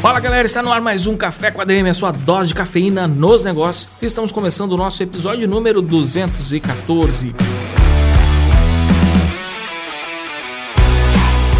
Fala galera, está no ar mais um Café com ADM, a sua dose de cafeína nos negócios. Estamos começando o nosso episódio número 214.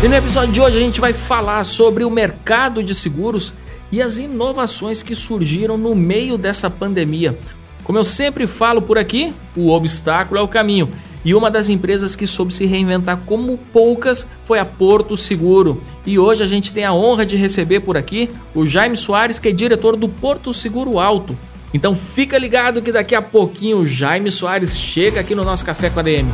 E no episódio de hoje a gente vai falar sobre o mercado de seguros e as inovações que surgiram no meio dessa pandemia. Como eu sempre falo por aqui, o obstáculo é o caminho. E uma das empresas que soube se reinventar como poucas foi a Porto Seguro. E hoje a gente tem a honra de receber por aqui o Jaime Soares, que é diretor do Porto Seguro Alto. Então fica ligado que daqui a pouquinho o Jaime Soares chega aqui no nosso Café com a DM.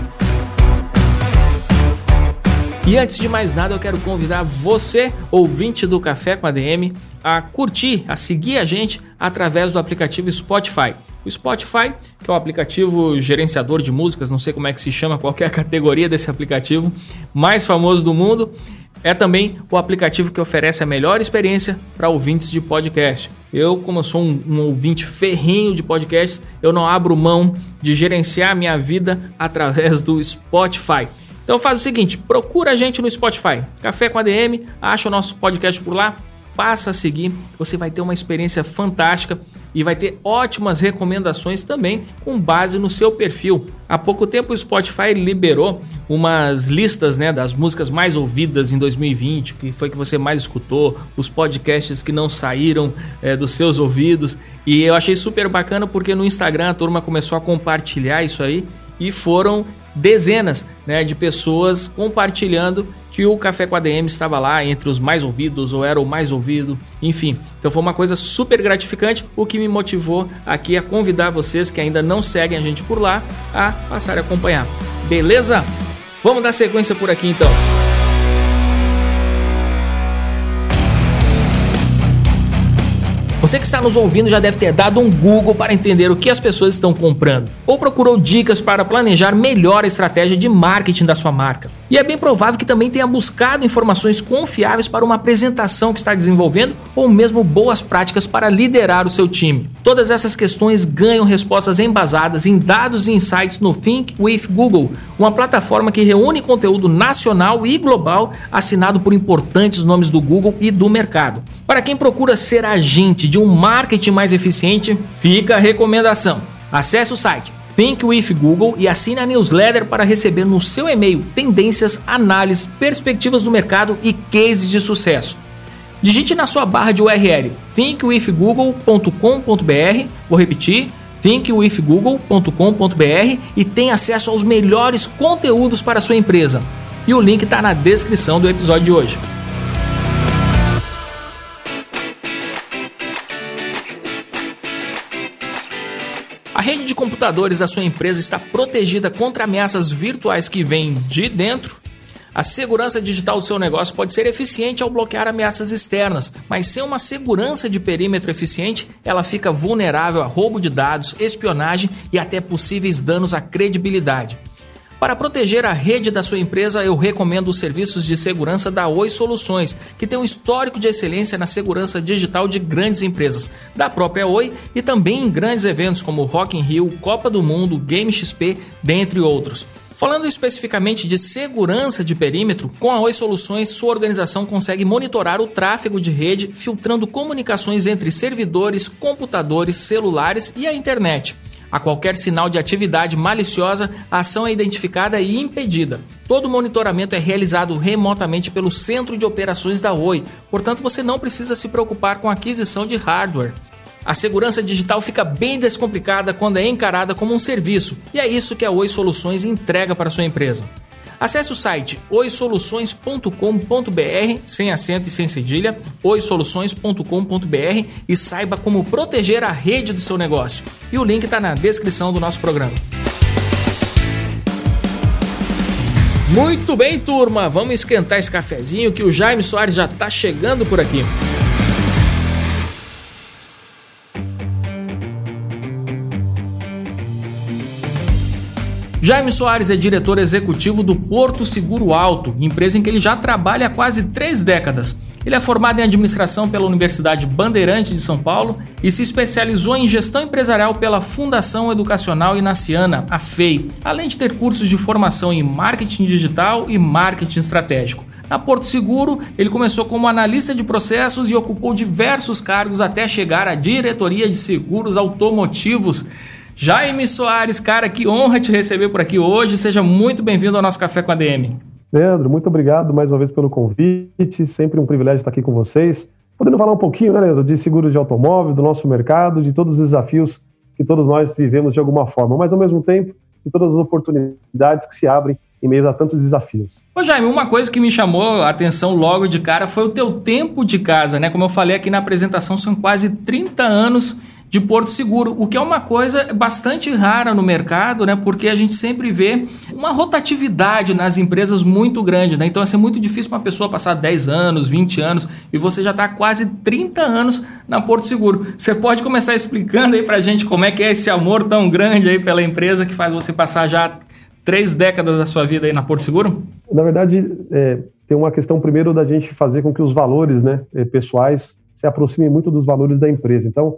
E antes de mais nada, eu quero convidar você, ouvinte do Café com a DM, a curtir, a seguir a gente através do aplicativo Spotify. O Spotify, que é o aplicativo gerenciador de músicas, não sei como é que se chama, qualquer categoria desse aplicativo, mais famoso do mundo, é também o aplicativo que oferece a melhor experiência para ouvintes de podcast. Eu, como eu sou um, um, ouvinte ferrenho de podcasts, eu não abro mão de gerenciar minha vida através do Spotify. Então faz o seguinte, procura a gente no Spotify, Café com ADM, acha o nosso podcast por lá, passa a seguir, você vai ter uma experiência fantástica e vai ter ótimas recomendações também com base no seu perfil. Há pouco tempo o Spotify liberou umas listas né, das músicas mais ouvidas em 2020, que foi que você mais escutou, os podcasts que não saíram é, dos seus ouvidos. E eu achei super bacana porque no Instagram a turma começou a compartilhar isso aí e foram dezenas né, de pessoas compartilhando que o Café com a DM estava lá entre os mais ouvidos ou era o mais ouvido, enfim. Então foi uma coisa super gratificante, o que me motivou aqui a convidar vocês que ainda não seguem a gente por lá a passar a acompanhar. Beleza? Vamos dar sequência por aqui então. Você que está nos ouvindo já deve ter dado um Google para entender o que as pessoas estão comprando, ou procurou dicas para planejar melhor a estratégia de marketing da sua marca. E é bem provável que também tenha buscado informações confiáveis para uma apresentação que está desenvolvendo, ou mesmo boas práticas para liderar o seu time. Todas essas questões ganham respostas embasadas em dados e insights no Think with Google, uma plataforma que reúne conteúdo nacional e global assinado por importantes nomes do Google e do mercado. Para quem procura ser agente de um marketing mais eficiente, fica a recomendação. Acesse o site Think with Google e assine a newsletter para receber no seu e-mail tendências, análises, perspectivas do mercado e cases de sucesso. Digite na sua barra de URL thinkwithgoogle.com.br, vou repetir, thinkwithgoogle.com.br e tenha acesso aos melhores conteúdos para a sua empresa. E o link está na descrição do episódio de hoje. Computadores da sua empresa está protegida contra ameaças virtuais que vêm de dentro? A segurança digital do seu negócio pode ser eficiente ao bloquear ameaças externas, mas sem uma segurança de perímetro eficiente, ela fica vulnerável a roubo de dados, espionagem e até possíveis danos à credibilidade. Para proteger a rede da sua empresa, eu recomendo os serviços de segurança da Oi Soluções, que tem um histórico de excelência na segurança digital de grandes empresas, da própria Oi e também em grandes eventos como Rock in Rio, Copa do Mundo, Game XP, dentre outros. Falando especificamente de segurança de perímetro, com a Oi Soluções, sua organização consegue monitorar o tráfego de rede, filtrando comunicações entre servidores, computadores, celulares e a internet. A qualquer sinal de atividade maliciosa, a ação é identificada e impedida. Todo monitoramento é realizado remotamente pelo Centro de Operações da Oi, portanto você não precisa se preocupar com a aquisição de hardware. A segurança digital fica bem descomplicada quando é encarada como um serviço, e é isso que a Oi Soluções entrega para sua empresa. Acesse o site oisoluções.com.br, sem acento e sem cedilha, oisoluções.com.br e saiba como proteger a rede do seu negócio. E o link está na descrição do nosso programa. Muito bem, turma, vamos esquentar esse cafezinho que o Jaime Soares já está chegando por aqui. Jaime Soares é diretor executivo do Porto Seguro Alto, empresa em que ele já trabalha há quase três décadas. Ele é formado em administração pela Universidade Bandeirante de São Paulo e se especializou em gestão empresarial pela Fundação Educacional Inaciana, a FEI, além de ter cursos de formação em marketing digital e marketing estratégico. Na Porto Seguro, ele começou como analista de processos e ocupou diversos cargos até chegar à diretoria de seguros automotivos. Jaime Soares, cara, que honra te receber por aqui hoje. Seja muito bem-vindo ao nosso Café com a DM. Leandro, muito obrigado mais uma vez pelo convite. Sempre um privilégio estar aqui com vocês. Podendo falar um pouquinho, né, Leandro, de seguro de automóvel, do nosso mercado, de todos os desafios que todos nós vivemos de alguma forma, mas ao mesmo tempo de todas as oportunidades que se abrem em meio a tantos desafios. Ô Jaime, uma coisa que me chamou a atenção logo de cara foi o teu tempo de casa, né? Como eu falei aqui na apresentação, são quase 30 anos de Porto Seguro, o que é uma coisa bastante rara no mercado, né? Porque a gente sempre vê uma rotatividade nas empresas muito grande, né? Então é muito difícil uma pessoa passar 10 anos, 20 anos e você já está quase 30 anos na Porto Seguro. Você pode começar explicando aí pra gente como é que é esse amor tão grande aí pela empresa que faz você passar já três décadas da sua vida aí na Porto Seguro? Na verdade, é, tem uma questão primeiro da gente fazer com que os valores né, é, pessoais se aproximem muito dos valores da empresa. Então,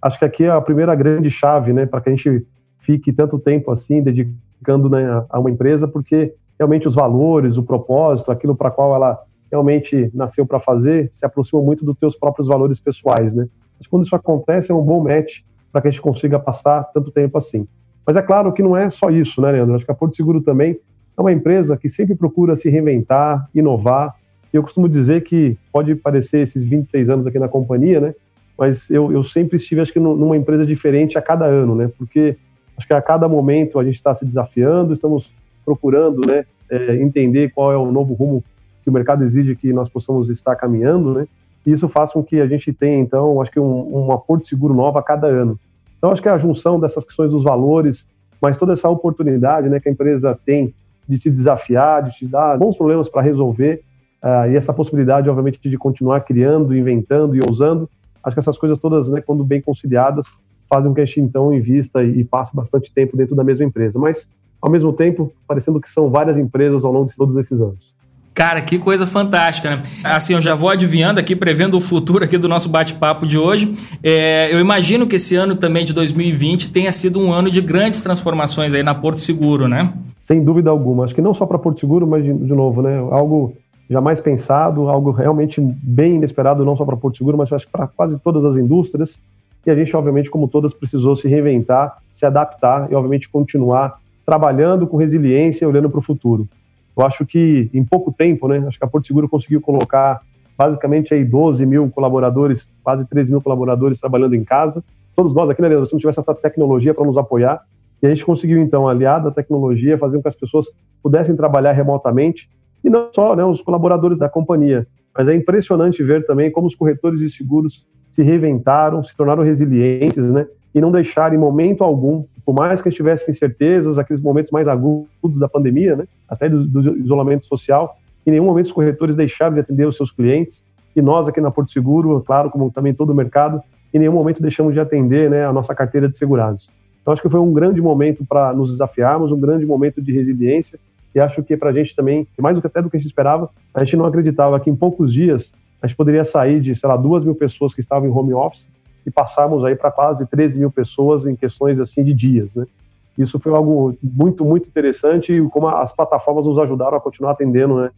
acho que aqui é a primeira grande chave né, para que a gente fique tanto tempo assim dedicando né, a uma empresa, porque realmente os valores, o propósito, aquilo para qual ela realmente nasceu para fazer, se aproximam muito dos teus próprios valores pessoais. Né? Mas quando isso acontece, é um bom match para que a gente consiga passar tanto tempo assim. Mas é claro que não é só isso, né, Leandro? Acho que a Porto Seguro também é uma empresa que sempre procura se reinventar, inovar. E eu costumo dizer que pode parecer esses 26 anos aqui na companhia, né? Mas eu, eu sempre estive, acho que, numa empresa diferente a cada ano, né? Porque acho que a cada momento a gente está se desafiando, estamos procurando, né, é, entender qual é o novo rumo que o mercado exige que nós possamos estar caminhando, né? E isso faz com que a gente tenha, então, acho que um, uma Porto Seguro nova a cada ano. Então, acho que é a junção dessas questões dos valores, mas toda essa oportunidade né, que a empresa tem de te desafiar, de te dar bons problemas para resolver, uh, e essa possibilidade, obviamente, de continuar criando, inventando e ousando, acho que essas coisas todas, né, quando bem conciliadas, fazem com que a gente, então, invista e, e passe bastante tempo dentro da mesma empresa. Mas, ao mesmo tempo, parecendo que são várias empresas ao longo de todos esses anos. Cara, que coisa fantástica, né? Assim, eu já vou adivinhando aqui, prevendo o futuro aqui do nosso bate-papo de hoje. É, eu imagino que esse ano também de 2020 tenha sido um ano de grandes transformações aí na Porto Seguro, né? Sem dúvida alguma. Acho que não só para Porto Seguro, mas de, de, novo, né? Algo jamais pensado, algo realmente bem inesperado, não só para Porto Seguro, mas acho que para quase todas as indústrias. E a gente, obviamente, como todas, precisou se reinventar, se adaptar e, obviamente, continuar trabalhando com resiliência, olhando para o futuro. Eu acho que em pouco tempo, né, acho que a Porto Seguro conseguiu colocar basicamente aí 12 mil colaboradores, quase 13 mil colaboradores trabalhando em casa. Todos nós aqui, né, Leandro, se não tivesse essa tecnologia para nos apoiar, e a gente conseguiu, então, aliado à tecnologia, fazer com que as pessoas pudessem trabalhar remotamente, e não só né, os colaboradores da companhia, mas é impressionante ver também como os corretores de seguros se reinventaram, se tornaram resilientes, né, e não deixaram em momento algum por mais que estivesse incertezas, aqueles momentos mais agudos da pandemia, né, até do, do, isolamento social, em nenhum momento os corretores deixaram de atender os seus clientes. E nós aqui na Porto Seguro, claro, como também todo o mercado, em nenhum momento deixamos de atender né, a nossa carteira de segurados. Então acho que foi um grande momento para nos desafiarmos, um grande momento de resiliência. E acho que para a gente também, mais do que até do que a gente esperava, a gente não acreditava que em poucos dias a gente poderia sair de, sei lá, duas mil pessoas que estavam em home office e passarmos aí para quase 13 mil pessoas em questões assim de dias, né? Isso foi algo muito, muito interessante e como as plataformas nos ajudaram a continuar atendendo né,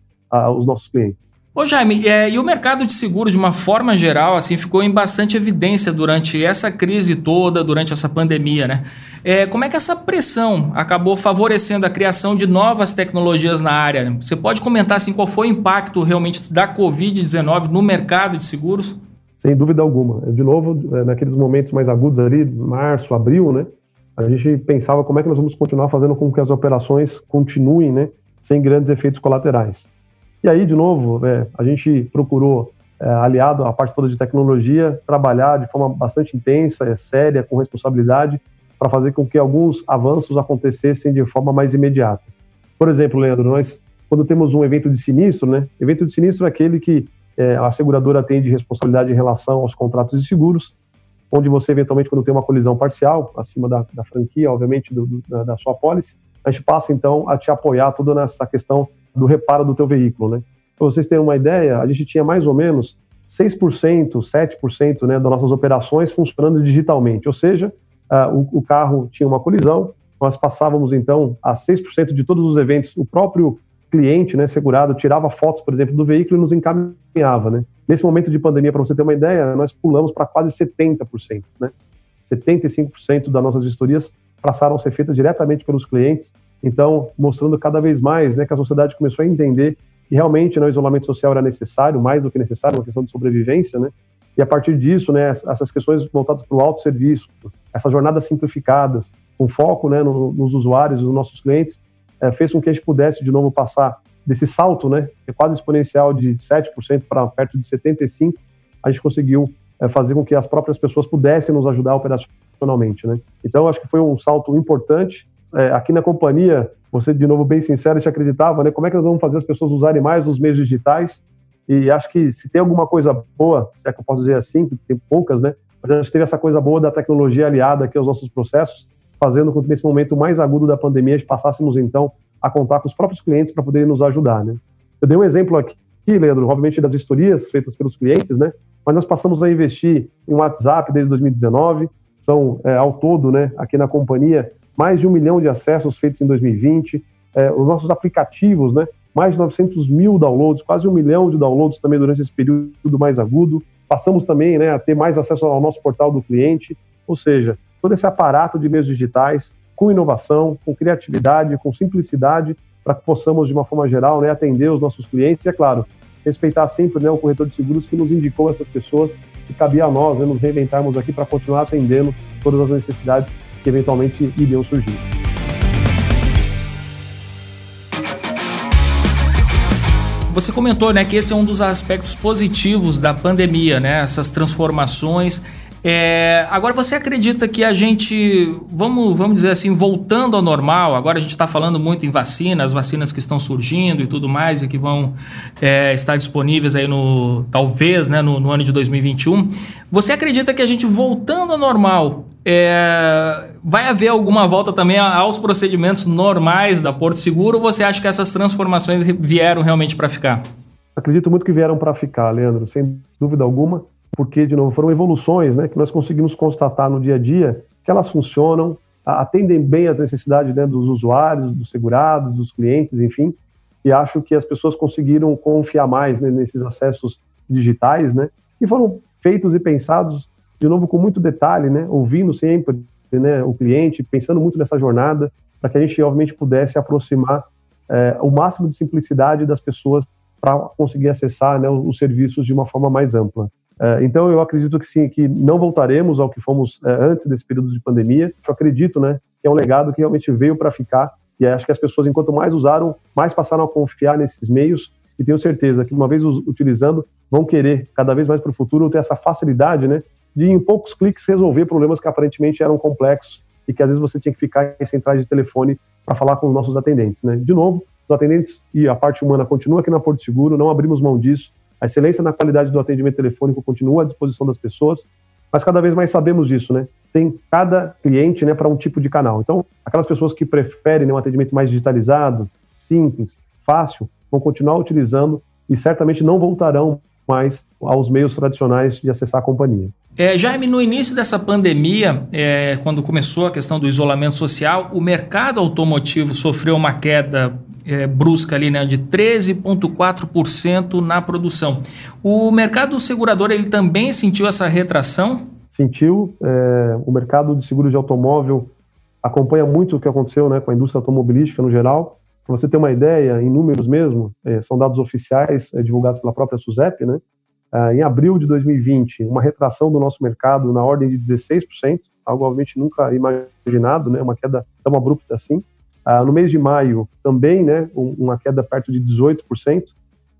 os nossos clientes. Ô Jaime, é, e o mercado de seguros, de uma forma geral, assim, ficou em bastante evidência durante essa crise toda, durante essa pandemia, né? É, como é que essa pressão acabou favorecendo a criação de novas tecnologias na área? Você pode comentar assim, qual foi o impacto realmente da Covid-19 no mercado de seguros? Sem dúvida alguma. De novo, é, naqueles momentos mais agudos ali, março, abril, né? A gente pensava como é que nós vamos continuar fazendo com que as operações continuem, né? Sem grandes efeitos colaterais. E aí, de novo, é, a gente procurou, é, aliado à parte toda de tecnologia, trabalhar de forma bastante intensa, é, séria, com responsabilidade, para fazer com que alguns avanços acontecessem de forma mais imediata. Por exemplo, Leandro, nós, quando temos um evento de sinistro, né? Evento de sinistro é aquele que é, a seguradora tem de responsabilidade em relação aos contratos de seguros, onde você, eventualmente, quando tem uma colisão parcial, acima da, da franquia, obviamente, do, da, da, sua pólice, a gente passa então a te apoiar toda nessa questão do reparo do teu veículo, né? Para vocês terem uma ideia, a gente tinha mais ou menos 6%, 7% né, das nossas operações funcionando digitalmente, ou seja, uh, o, o, carro tinha uma colisão, nós passávamos então a 6% de todos os eventos, o próprio cliente né, segurado tirava fotos, por exemplo, do veículo e nos encaminhava. Né? Nesse momento de pandemia, para você ter uma ideia, nós pulamos para quase 70%. Né? 75% das nossas vistorias passaram a ser feitas diretamente pelos clientes, então mostrando cada vez mais né, que a sociedade começou a entender que realmente né, o isolamento social era necessário, mais do que necessário, uma questão de sobrevivência, né? E a partir disso, né, essas questões voltadas para o autosserviço, essas jornadas simplificadas, com foco né, no, nos usuários, nos nossos clientes, é, fez com que a gente pudesse de novo passar desse salto, né, que é quase exponencial de 7% para perto de 75%, a gente conseguiu é, fazer com que as próprias pessoas pudessem nos ajudar operacionalmente, né. Então, acho que foi um salto importante. É, aqui na companhia, você, de novo, bem sincero, te acreditava, né? Como é que nós vamos fazer as pessoas usarem mais os meios digitais? E acho que se tem alguma coisa boa, se é que eu posso dizer assim, tem poucas, né? Mas a gente teve essa coisa boa da tecnologia aliada aqui aos nossos processos, fazendo com que nesse momento mais agudo da pandemia a gente passássemos então a contar com os próprios clientes para poderem nos ajudar, né? Eu dei um exemplo aqui, Leandro, obviamente das historias feitas pelos clientes, né? Mas nós passamos a investir em WhatsApp desde 2019, são é, ao todo, né, aqui na companhia, mais de um milhão de acessos feitos em 2020, é, os nossos aplicativos, né, mais de 900 mil downloads, quase um milhão de downloads também durante esse período mais agudo. Passamos também né, a ter mais acesso ao nosso portal do cliente, ou seja, todo esse aparato de meios digitais com inovação, com criatividade, com simplicidade, para que possamos, de uma forma geral, né, atender os nossos clientes. E, é claro, respeitar sempre né, o corretor de seguros que nos indicou essas pessoas e cabia a nós né, nos reinventarmos aqui para continuar atendendo todas as necessidades que eventualmente iriam surgir. Você comentou, né, que esse é um dos aspectos positivos da pandemia, né? Essas transformações é, agora, você acredita que a gente, vamos, vamos dizer assim, voltando ao normal, agora a gente está falando muito em vacinas, vacinas que estão surgindo e tudo mais, e que vão é, estar disponíveis aí no, talvez, né, no, no, ano de 2021. Você acredita que a gente voltando ao normal, é, vai haver alguma volta também aos procedimentos normais da Porto Seguro, ou você acha que essas transformações vieram realmente para ficar? Acredito muito que vieram para ficar, Leandro, sem dúvida alguma porque, de novo, foram evoluções né, que nós conseguimos constatar no dia a dia que elas funcionam, atendem bem as necessidades né, dos usuários, dos segurados, dos clientes, enfim, e acho que as pessoas conseguiram confiar mais né, nesses acessos digitais, né, e foram feitos e pensados, de novo, com muito detalhe, né, ouvindo sempre né, o cliente, pensando muito nessa jornada, para que a gente, obviamente, pudesse aproximar é, o máximo de simplicidade das pessoas para conseguir acessar né, os serviços de uma forma mais ampla. É, então, eu acredito que sim, que não voltaremos ao que fomos é, antes desse período de pandemia. Eu acredito, né, que é um legado que realmente veio para ficar. E acho que as pessoas, enquanto mais usaram, mais passaram a confiar nesses meios. E tenho certeza que, uma vez utilizando, vão querer cada vez mais para o futuro ter essa facilidade, né, de em poucos cliques resolver problemas que aparentemente eram complexos e que às vezes você tinha que ficar em centrais de telefone para falar com os nossos atendentes, né. De novo, os atendentes e a parte humana continua aqui na Porto Seguro, não abrimos mão disso a excelência na qualidade do atendimento telefônico continua à disposição das pessoas, mas cada vez mais sabemos disso, né? Tem cada cliente, né, para um tipo de canal. Então, aquelas pessoas que preferem né, um atendimento mais digitalizado, simples, fácil, vão continuar utilizando e certamente não voltarão mais aos meios tradicionais de acessar a companhia. É, Jaime, no início dessa pandemia, é, quando começou a questão do isolamento social, o mercado automotivo sofreu uma queda é, brusca ali, né, de 13,4% na produção. O mercado segurador ele também sentiu essa retração? Sentiu. É, o mercado de seguro de automóvel acompanha muito o que aconteceu né, com a indústria automobilística no geral. Para você ter uma ideia, em números mesmo, é, são dados oficiais é, divulgados pela própria SUSEP, né? É, em abril de 2020, uma retração do nosso mercado na ordem de 16%, algo obviamente nunca imaginado, né? Uma queda tão abrupta assim. Ah, no mês de maio, também, né, uma queda perto de 18%.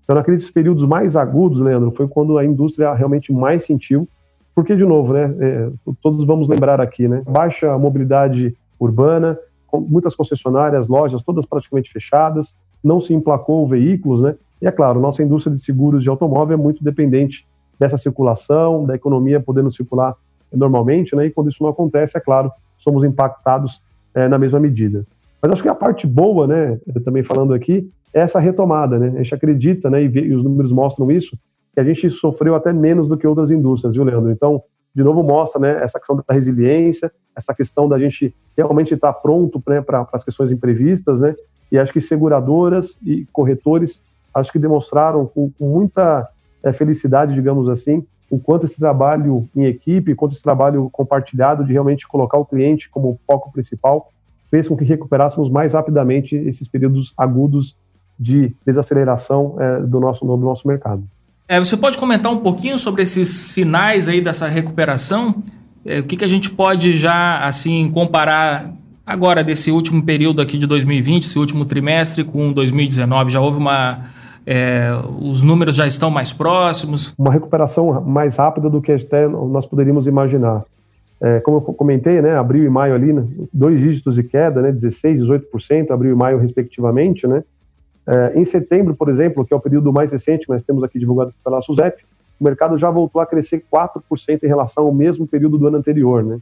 Então, naqueles períodos mais agudos, Leandro, foi quando a indústria realmente mais sentiu, porque, de novo, né, é, todos vamos lembrar aqui, né, baixa mobilidade urbana, muitas concessionárias, lojas, todas praticamente fechadas, não se emplacou veículos, né, e é claro, nossa indústria de seguros de automóvel é muito dependente dessa circulação, da economia podendo circular normalmente, né, e quando isso não acontece, é claro, somos impactados é, na mesma medida. Mas acho que a parte boa, né, também falando aqui, é essa retomada, né? A gente acredita, né, e, vê, e os números mostram isso, que a gente sofreu até menos do que outras indústrias, viu, Leandro? Então, de novo, mostra né, essa questão da resiliência, essa questão da gente realmente estar pronto né, para as questões imprevistas, né? E acho que seguradoras e corretores, acho que demonstraram com, com muita é, felicidade, digamos assim, o quanto esse trabalho em equipe, quanto esse trabalho compartilhado de realmente colocar o cliente como foco principal, fez com que recuperássemos mais rapidamente esses períodos agudos de desaceleração é, do, nosso, do nosso mercado. É, você pode comentar um pouquinho sobre esses sinais aí dessa recuperação? É, o que, que a gente pode já assim comparar agora desse último período aqui de 2020, esse último trimestre com 2019? Já houve uma é, os números já estão mais próximos? Uma recuperação mais rápida do que até nós poderíamos imaginar. É, como eu comentei, né, abril e maio ali, né, dois dígitos de queda, né, 16, 18%, abril e maio respectivamente, né, é, em setembro, por exemplo, que é o período mais recente que nós temos aqui divulgado pela SUSEP, o mercado já voltou a crescer 4% em relação ao mesmo período do ano anterior, né?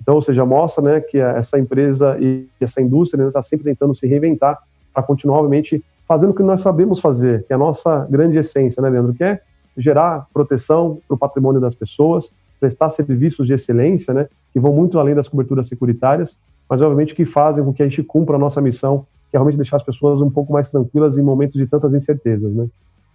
Então, ou seja, mostra né, que essa empresa e essa indústria está sempre tentando se reinventar para continuar, obviamente, fazendo o que nós sabemos fazer, que é a nossa grande essência, né, Leandro? Que é gerar proteção para o patrimônio das pessoas, prestar serviços de excelência, né, que vão muito além das coberturas securitárias, mas, obviamente, que fazem com que a gente cumpra a nossa missão que é realmente deixar as pessoas um pouco mais tranquilas em momentos de tantas incertezas, né?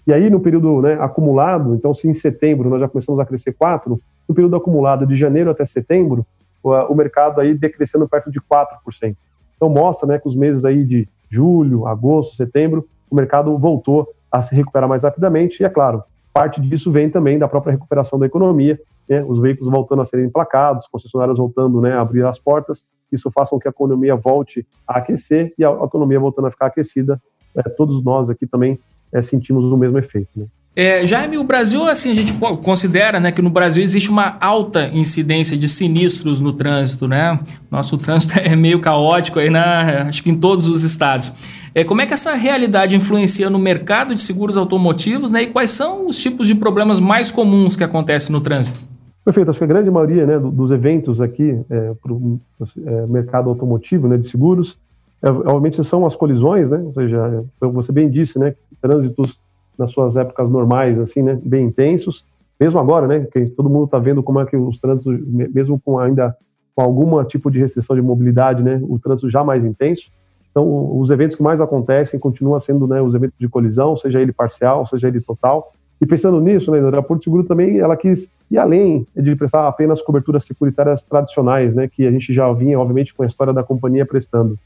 E aí, no período né, acumulado, então, se em setembro nós já começamos a crescer 4, no período acumulado de janeiro até setembro, o, mercado aí decrescendo perto de 4%. Então, mostra né, que os meses aí de julho, agosto, setembro, o mercado voltou a se recuperar mais rapidamente, e é claro, parte disso vem também da própria recuperação da economia, né, os veículos voltando a serem emplacados, concessionárias voltando né, a abrir as portas, isso faz com que a economia volte a aquecer e a economia voltando a ficar aquecida, é, todos nós aqui também é, sentimos o mesmo efeito. Né? É, Jaime, o Brasil, assim, a gente considera né, que no Brasil existe uma alta incidência de sinistros no trânsito, né? Nosso trânsito é meio caótico aí, na, acho que em todos os estados. É, como é que essa realidade influencia no mercado de seguros automotivos, né? E quais são os tipos de problemas mais comuns que acontecem no trânsito? Perfeito, acho que a grande maioria né, dos eventos aqui é, para o é, mercado automotivo, né, de seguros, é, obviamente são as colisões, né, ou seja, você bem disse, né, trânsitos nas suas épocas normais, assim, né, bem intensos, mesmo agora, né, que todo mundo está vendo como é que os trânsitos, mesmo com ainda com algum tipo de restrição de mobilidade, né, o trânsito já mais intenso, então os eventos que mais acontecem continuam sendo, né, os eventos de colisão, seja ele parcial, seja ele total, e pensando nisso, né, a Porto Seguro também ela quis ir além de prestar apenas coberturas securitárias tradicionais, né, que a gente já vinha, obviamente, com a história da companhia prestando.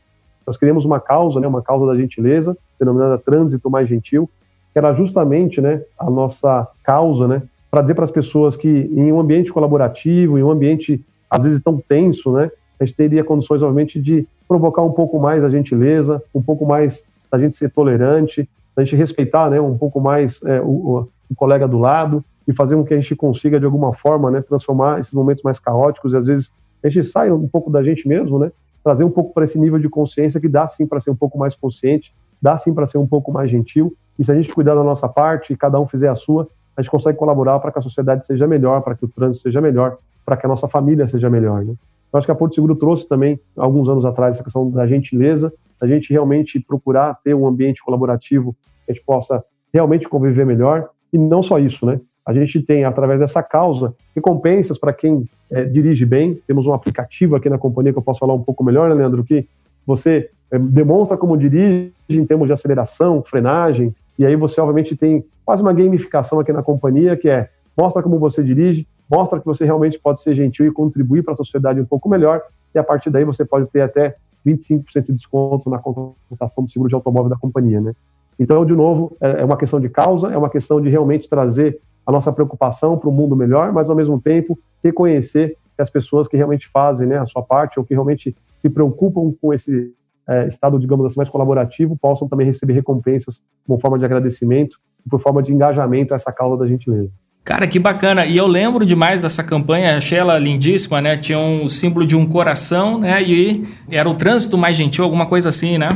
Nós criamos uma causa, né, uma causa da gentileza, denominada Trânsito Mais Gentil, que era justamente né, a nossa causa, né, para dizer para as pessoas que em um ambiente colaborativo, em um ambiente às vezes tão tenso, né, a gente teria condições, obviamente, de provocar um pouco mais a gentileza, um pouco mais da gente ser tolerante, da gente respeitar né, um pouco mais é, o, o colega do lado e fazer com que a gente consiga, de alguma forma, né, transformar esses momentos mais caóticos e às vezes a gente sai um pouco da gente mesmo, né, trazer um pouco para esse nível de consciência que dá sim para ser um pouco mais consciente, dá sim para ser um pouco mais gentil e se a gente cuidar da nossa parte e cada um fizer a sua, a gente consegue colaborar para que a sociedade seja melhor, para que o trânsito seja melhor, para que a nossa família seja melhor. Né? Eu acho que a Porto Seguro trouxe também, alguns anos atrás, essa questão da gentileza, da gente realmente procurar ter um ambiente colaborativo que a gente possa realmente conviver melhor e não só isso, né? A gente tem, através dessa causa, recompensas para quem é, dirige bem. Temos um aplicativo aqui na companhia que eu posso falar um pouco melhor, né, Leandro? Que você é, demonstra como dirige em termos de aceleração, frenagem, e aí você, obviamente, tem quase uma gamificação aqui na companhia, que é mostra como você dirige, mostra que você realmente pode ser gentil e contribuir para a sociedade um pouco melhor, e a partir daí você pode ter até 25% de desconto na contratação do seguro de automóvel da companhia, né? Então, de novo, é, é uma questão de causa, é uma questão de realmente trazer a nossa preocupação para um mundo melhor, mas ao mesmo tempo reconhecer que as pessoas que realmente fazem né, a sua parte ou que realmente se preocupam com esse é, estado, digamos assim, mais colaborativo, possam também receber recompensas como forma de agradecimento e por forma de engajamento a essa causa da gentileza. Cara, que bacana. E eu lembro demais dessa campanha, achei ela lindíssima, né? Tinha um símbolo de um coração, né? E era o trânsito mais gentil, alguma coisa assim, né?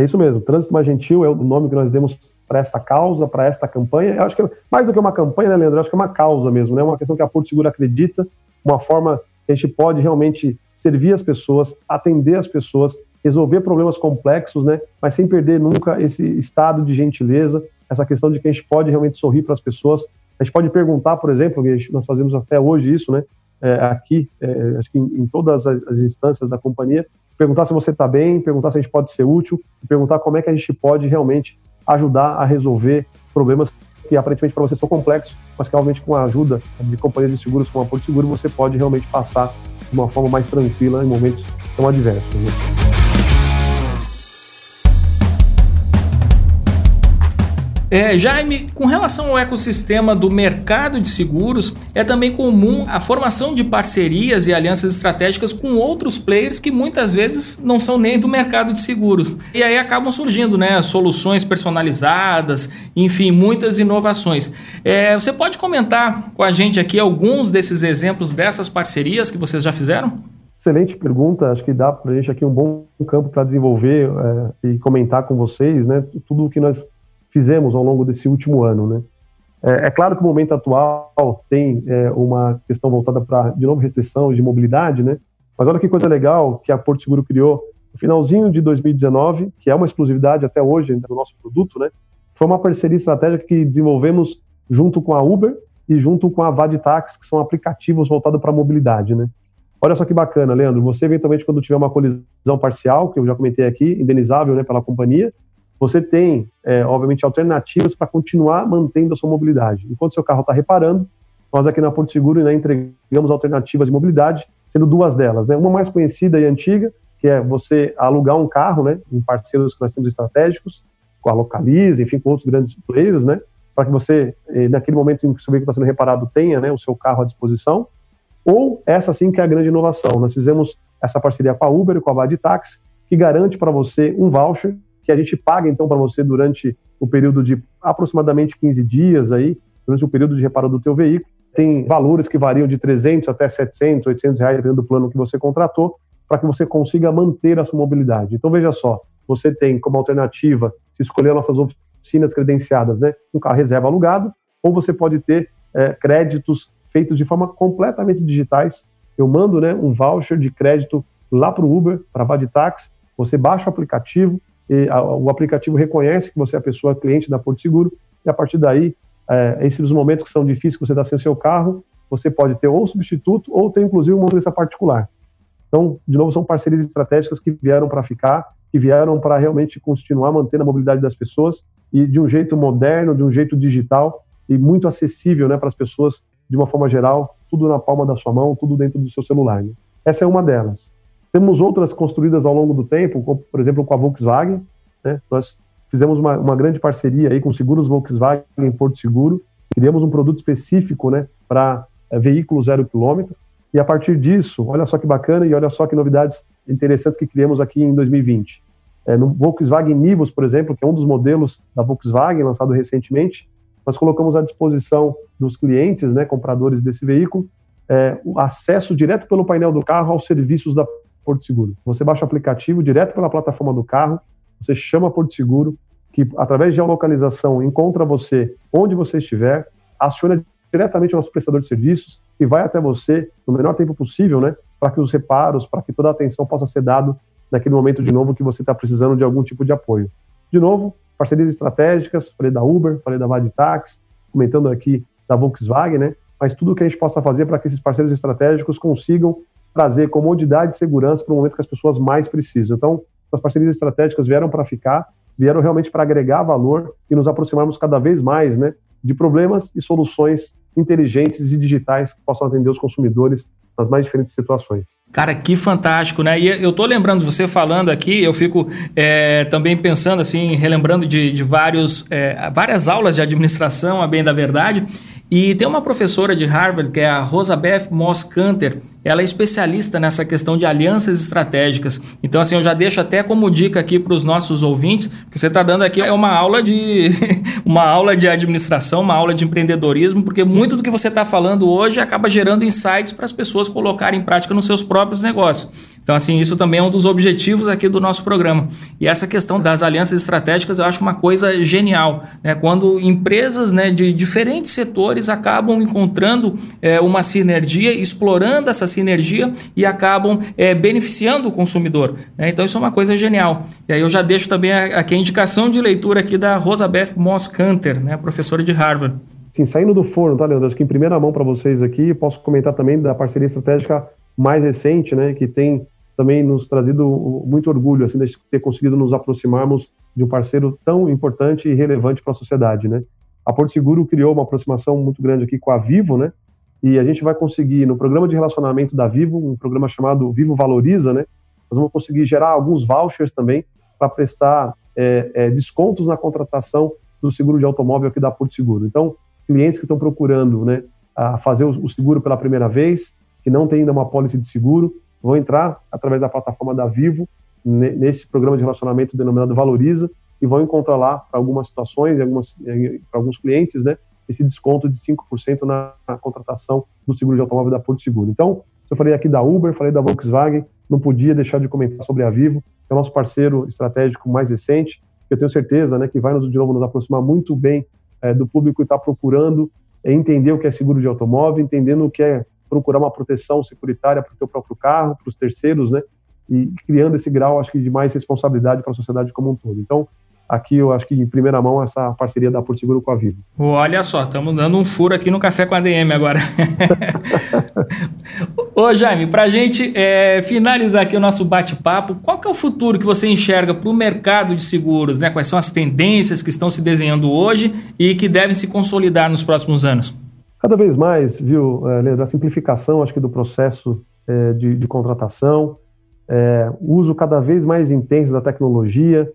É isso mesmo, Trânsito Mais Gentil é o nome que nós demos para esta causa, para esta campanha. Eu acho que é mais do que uma campanha, né, Leandro? Eu acho que é uma causa mesmo, né? Uma questão que a Porto Seguro acredita, uma forma que a gente pode realmente servir as pessoas, atender as pessoas resolver problemas complexos, né? Mas sem perder nunca esse estado de gentileza, essa questão de que a gente pode realmente sorrir para as pessoas. A gente pode perguntar, por exemplo, nós fazemos até hoje isso, né? É, aqui, é, acho que em, em todas as, as, instâncias da companhia, perguntar se você está bem, perguntar se a gente pode ser útil, perguntar como é que a gente pode realmente ajudar a resolver problemas que aparentemente para você são complexos, mas que realmente com a ajuda de companhias de seguros como a Porto Seguro você pode realmente passar de uma forma mais tranquila em momentos tão adversos. Né? É, Jaime, com relação ao ecossistema do mercado de seguros, é também comum a formação de parcerias e alianças estratégicas com outros players que muitas vezes não são nem do mercado de seguros. E aí acabam surgindo né, soluções personalizadas, enfim, muitas inovações. É, você pode comentar com a gente aqui alguns desses exemplos dessas parcerias que vocês já fizeram? Excelente pergunta, acho que dá para a gente aqui um bom campo para desenvolver é, e comentar com vocês, né? Tudo o que nós fizemos ao longo desse último ano, né? É, é claro que o momento atual tem é, uma questão voltada para, de novo, restrição de mobilidade, né? Mas olha que coisa legal que a Porto Seguro criou no finalzinho de 2019, que é uma exclusividade até hoje do nosso produto, né? Foi uma parceria estratégica que desenvolvemos junto com a Uber e junto com a Vaditax, que são aplicativos voltados para mobilidade, né? Olha só que bacana, Leandro. Você, eventualmente, quando tiver uma colisão parcial, que eu já comentei aqui, indenizável né, pela companhia, você tem, é, obviamente, alternativas para continuar mantendo a sua mobilidade. Enquanto seu carro está reparando, nós aqui na Porto Seguro né, entregamos alternativas de mobilidade, sendo duas delas. Né? Uma mais conhecida e antiga, que é você alugar um carro, né, em parceiros que nós temos estratégicos, com a Localize, enfim, com outros grandes players, né, para que você, eh, naquele momento em que o seu veículo está sendo reparado, tenha né, o seu carro à disposição. Ou essa sim que é a grande inovação. Nós fizemos essa parceria com a Uber e com a Vade Taxi, que garante para você um voucher que a gente paga então para você durante o período de aproximadamente 15 dias aí, durante o período de reparo do teu veículo. Tem valores que variam de 300 até 700, 800 reais, dependendo do plano que você contratou, para que você consiga manter a sua mobilidade. Então veja só, você tem como alternativa, se escolher nossas oficinas credenciadas, né, um carro reserva alugado, ou você pode ter é, créditos feitos de forma completamente digitais. Eu mando né, um voucher de crédito lá para o Uber, para a Vaditax, você baixa o aplicativo, a, o aplicativo reconhece que você é a pessoa cliente da Porto Seguro, e a partir daí, é, esses momentos que são difíceis, que você está sem o seu carro, você pode ter ou substituto, ou ter inclusive um motorista particular. Então, de novo, são parcerias estratégicas que vieram para ficar, que vieram para realmente continuar mantendo a mobilidade das pessoas e de um jeito moderno, de um jeito digital e muito acessível né, para as pessoas de uma forma geral, tudo na palma da sua mão, tudo dentro do seu celular. Né? Essa é uma delas. Temos outras construídas ao longo do tempo, como, por exemplo, com a Volkswagen. Né? Nós fizemos uma, uma, grande parceria aí com Seguros Volkswagen em Porto Seguro. Criamos um produto específico né, para é, veículo zero quilômetro. E a partir disso, olha só que bacana e olha só que novidades interessantes que criamos aqui em 2020. É, no Volkswagen Nivus, por exemplo, que é um dos modelos da Volkswagen lançado recentemente, nós colocamos à disposição dos clientes, né, compradores desse veículo, é, o acesso direto pelo painel do carro aos serviços da Porto Seguro. Você baixa o aplicativo direto pela plataforma do carro, você chama Porto Seguro, que através de geolocalização encontra você onde você estiver, aciona diretamente o nosso prestador de serviços e vai até você no menor tempo possível, né, para que os reparos, para que toda a atenção possa ser dado naquele momento de novo que você está precisando de algum tipo de apoio. De novo, parcerias estratégicas, falei da Uber, falei da Vaditax, comentando aqui da Volkswagen, né, mas tudo o que a gente possa fazer para que esses parceiros estratégicos consigam trazer comodidade e segurança para o momento que as pessoas mais precisam. Então, as parcerias estratégicas vieram para ficar, vieram realmente para agregar valor e nos aproximarmos cada vez mais né, de problemas e soluções inteligentes e digitais que possam atender os consumidores nas mais diferentes situações. Cara, que fantástico, né? E eu tô lembrando, você falando aqui, eu fico é, também pensando assim, relembrando de, de vários, é, várias aulas de administração, a bem da verdade, e tem uma professora de Harvard, que é a Rosabeth Moss Canter, ela é especialista nessa questão de alianças estratégicas. Então, assim, eu já deixo até como dica aqui para os nossos ouvintes, que você está dando aqui é uma aula de uma aula de administração, uma aula de empreendedorismo, porque muito do que você está falando hoje acaba gerando insights para as pessoas colocarem em prática nos seus próprios negócios. Então, assim, isso também é um dos objetivos aqui do nosso programa. E essa questão das alianças estratégicas eu acho uma coisa genial, né? Quando empresas né, de diferentes setores acabam encontrando é, uma sinergia, explorando essa sinergia e acabam é, beneficiando o consumidor. Né? Então, isso é uma coisa genial. E aí eu já deixo também aqui a indicação de leitura aqui da Rosabeth Moss Canter, né, professora de Harvard. Sim, saindo do forno, tá, Leandro? Acho que em primeira mão para vocês aqui, posso comentar também da parceria estratégica mais recente, né, que tem também nos trazido muito orgulho, assim, de ter conseguido nos aproximarmos de um parceiro tão importante e relevante para a sociedade, né. A Porto Seguro criou uma aproximação muito grande aqui com a Vivo, né, e a gente vai conseguir, no programa de relacionamento da Vivo, um programa chamado Vivo Valoriza, né, nós vamos conseguir gerar alguns vouchers também para prestar é, é, descontos na contratação do seguro de automóvel aqui da Porto Seguro. Então, clientes que estão procurando né, a fazer o, seguro pela primeira vez, que não tem ainda uma pólice de seguro, vão entrar através da plataforma da Vivo nesse programa de relacionamento denominado Valoriza e vão encontrar lá para algumas situações e para alguns clientes, né, esse desconto de 5% na, na contratação do seguro de automóvel da Porto Seguro. Então, eu falei aqui da Uber, falei da Volkswagen, não podia deixar de comentar sobre a Vivo, que é o nosso parceiro estratégico mais recente. Eu tenho certeza né, que vai nos, de novo nos aproximar muito bem é, do público que está procurando é, entender o que é seguro de automóvel, entendendo o que é procurar uma proteção securitária para o seu próprio carro, para os terceiros, né? E criando esse grau, acho que, de mais responsabilidade para a sociedade como um todo. Então, aqui eu acho que em primeira mão essa parceria da Porto Seguro com a Vivo. Olha só, estamos dando um furo aqui no Café com a DM agora. Ô Jaime, para a gente é, finalizar aqui o nosso bate-papo, qual que é o futuro que você enxerga para o mercado de seguros? Né? Quais são as tendências que estão se desenhando hoje e que devem se consolidar nos próximos anos? Cada vez mais, viu, é, Leandro, a simplificação, acho que do processo é, de, de, contratação, é, uso cada vez mais intenso da tecnologia,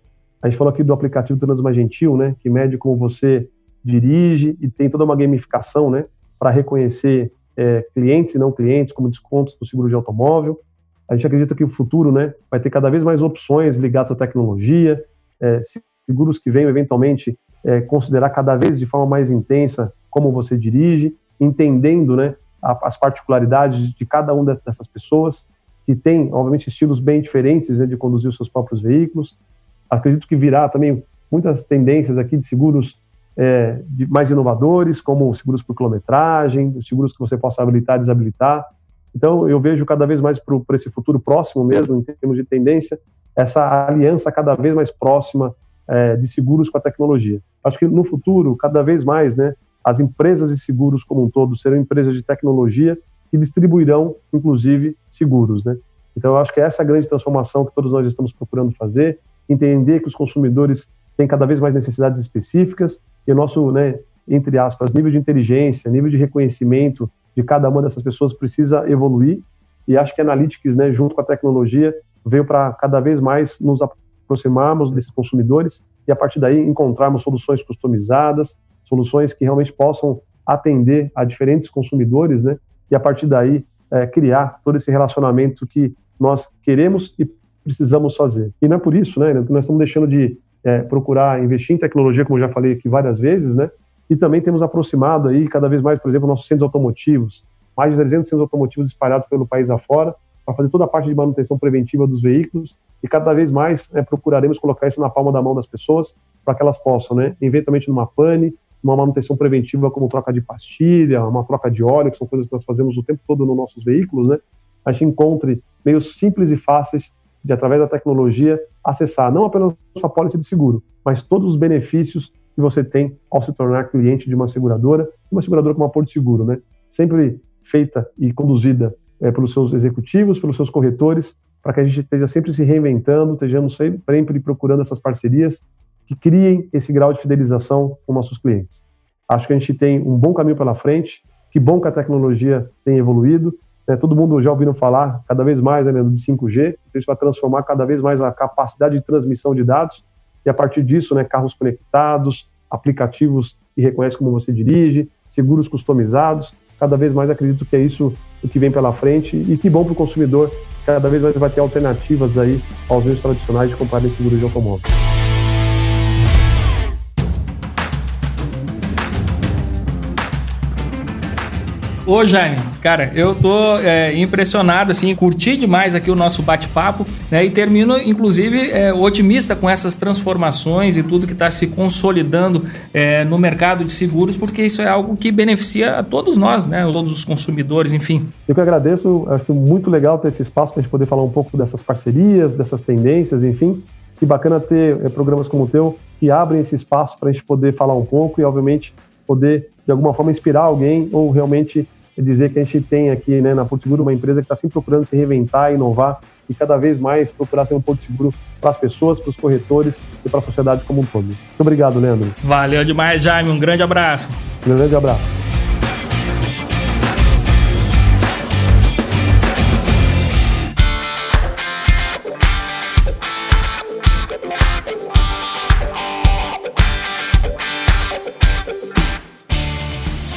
a gente falou aqui do aplicativo Trans Gentil, né, que mede como você dirige e tem toda uma gamificação, né, para reconhecer é, clientes e não clientes, como descontos do seguro de automóvel. A gente acredita que o futuro, né, vai ter cada vez mais opções ligadas à tecnologia, é, seguros que venham eventualmente é, considerar cada vez de forma mais intensa como você dirige, entendendo, né, as particularidades de cada uma dessas pessoas que tem, obviamente, estilos bem diferentes né, de conduzir os seus próprios veículos. Acredito que virá também muitas tendências aqui de seguros é, de mais inovadores, como seguros por quilometragem, seguros que você possa habilitar, desabilitar. Então, eu vejo cada vez mais para esse futuro próximo mesmo, em termos de tendência, essa aliança cada vez mais próxima é, de seguros com a tecnologia. Acho que no futuro, cada vez mais, né, as empresas de seguros como um todo serão empresas de tecnologia que distribuirão, inclusive, seguros. Né? Então, eu acho que essa é a grande transformação que todos nós estamos procurando fazer, entender que os consumidores têm cada vez mais necessidades específicas e o nosso, né, entre aspas, nível de inteligência, nível de reconhecimento de cada uma dessas pessoas precisa evoluir. E acho que Analytics, né, junto com a tecnologia, veio para cada vez mais nos aproximarmos desses consumidores e a partir daí encontrarmos soluções customizadas, soluções que realmente possam atender a diferentes consumidores, né, e a partir daí é, criar todo esse relacionamento que nós queremos e precisamos fazer. E não é por isso, né, que nós estamos deixando de é, procurar investir em tecnologia, como já falei aqui várias vezes, né, e também temos aproximado aí cada vez mais, por exemplo, nossos centros automotivos, mais de 300 centros automotivos espalhados pelo país afora, para fazer toda a parte de manutenção preventiva dos veículos e cada vez mais né, procuraremos colocar isso na palma da mão das pessoas para que elas possam, né, eventualmente numa pane, uma manutenção preventiva como troca de pastilha, uma troca de óleo, que são coisas que nós fazemos o tempo todo nos nossos veículos, né, a gente encontre meios simples e fáceis de, através da tecnologia, acessar não apenas sua pólice de seguro, mas todos os benefícios que você tem ao se tornar cliente de uma seguradora, uma seguradora como a Porto Seguro, né? Sempre feita e conduzida é, pelos seus executivos, pelos seus corretores, para que a gente esteja sempre se reinventando, estejamos sempre procurando essas parcerias que criem esse grau de fidelização com nossos clientes. Acho que a gente tem um bom caminho pela frente, que bom que a tecnologia tem evoluído, né, todo mundo já ouviu falar cada vez mais né, do 5G, então isso vai transformar cada vez mais a capacidade de transmissão de dados e a partir disso, né, carros conectados, aplicativos que reconhecem como você dirige, seguros customizados, cada vez mais acredito que é isso o que vem pela frente e que bom para o consumidor, cada vez mais vai ter alternativas aí aos meios tradicionais de comprar seguros de automóvel. Ô Jaime, cara, eu tô é, impressionado, assim, curti demais aqui o nosso bate-papo, né? E termino, inclusive, é, otimista com essas transformações e tudo que está se consolidando é, no mercado de seguros, porque isso é algo que beneficia a todos nós, né? Todos os consumidores, enfim. Eu que agradeço, acho muito legal ter esse espaço para a gente poder falar um pouco dessas parcerias, dessas tendências, enfim. Que bacana ter é, programas como o teu que abrem esse espaço para a gente poder falar um pouco e, obviamente, poder de alguma forma inspirar alguém ou realmente dizer que a gente tem aqui né, na Porto Seguro uma empresa que está sempre procurando se reinventar, inovar e cada vez mais procurar ser um Porto Seguro para as pessoas, para os corretores e para a sociedade como um todo. Muito obrigado, Leandro. Valeu demais, Jaime. Um grande abraço. Um grande abraço.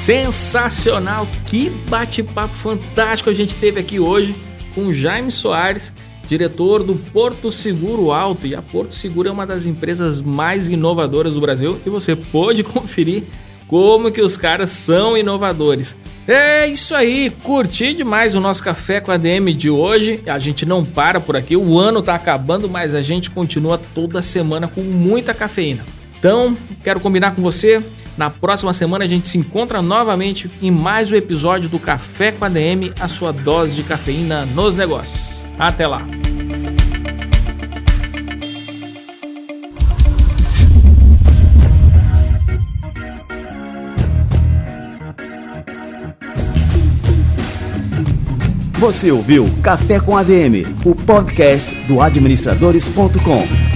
Sensacional! Que bate-papo fantástico a gente teve aqui hoje com Jaime Soares, diretor do Porto Seguro Alto. E a Porto Seguro é uma das empresas mais inovadoras do Brasil e você pode conferir como que os caras são inovadores. É isso aí, curti demais o nosso café com a DM de hoje. A gente não para por aqui, o ano tá acabando, mas a gente continua toda semana com muita cafeína. Então, quero combinar com você na próxima semana a gente se encontra novamente em mais um episódio do Café com a DM, a sua dose de cafeína nos negócios. Até lá! Você ouviu Café com ADM, o podcast do administradores.com.